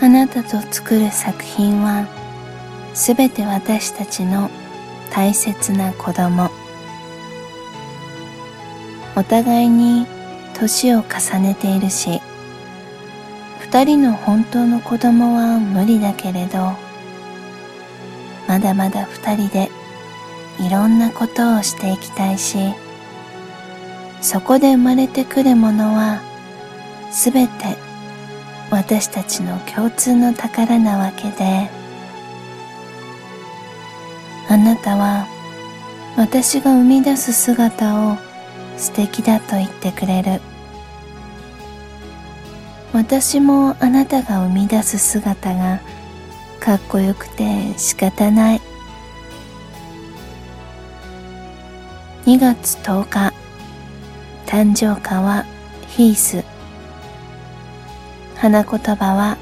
あなたと作る作品はすべて私たちの大切な子供。お互いに年を重ねているし二人の本当の子供は無理だけれどまだまだ二人でいろんなことをしていきたいしそこで生まれてくるものはすべて私たちの共通の宝なわけであなたは私が生み出す姿を素敵だと言ってくれる。私もあなたが生み出す姿がかっこよくて仕方ない。2月10日誕生花はヒース。花言葉は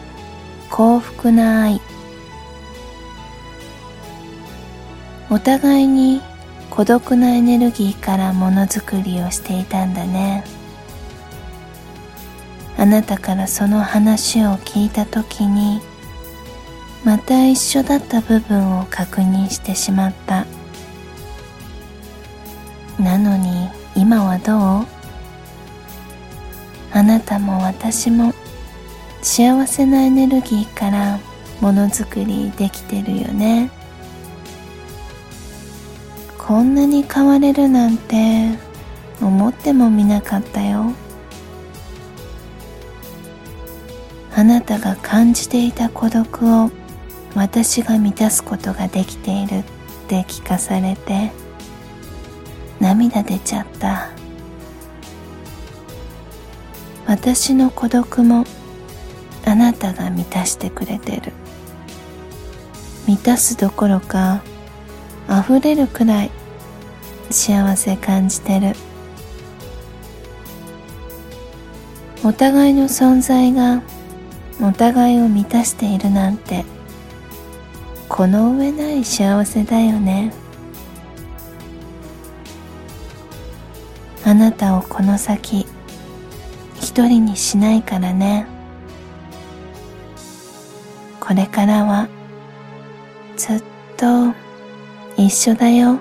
幸福な愛。お互いに孤独なエネルギーからものづくりをしていたんだね。あなたからその話を聞いた時にまた一緒だった部分を確認してしまった。なのに今はどう？あなたも私も幸せなエネルギーからものづくりできてるよね。こんなに変われるなんて思ってもみなかったよ。あなたが感じていた孤独を私が満たすことができているって聞かされて涙出ちゃった。私の孤独もあなたが満たしてくれてる。満たすどころか溢れるくらい幸せ感じてる。お互いの存在がお互いを満たしているなんてこの上ない幸せだよね。あなたをこの先一人にしないからね。これからはずっと一緒だよ。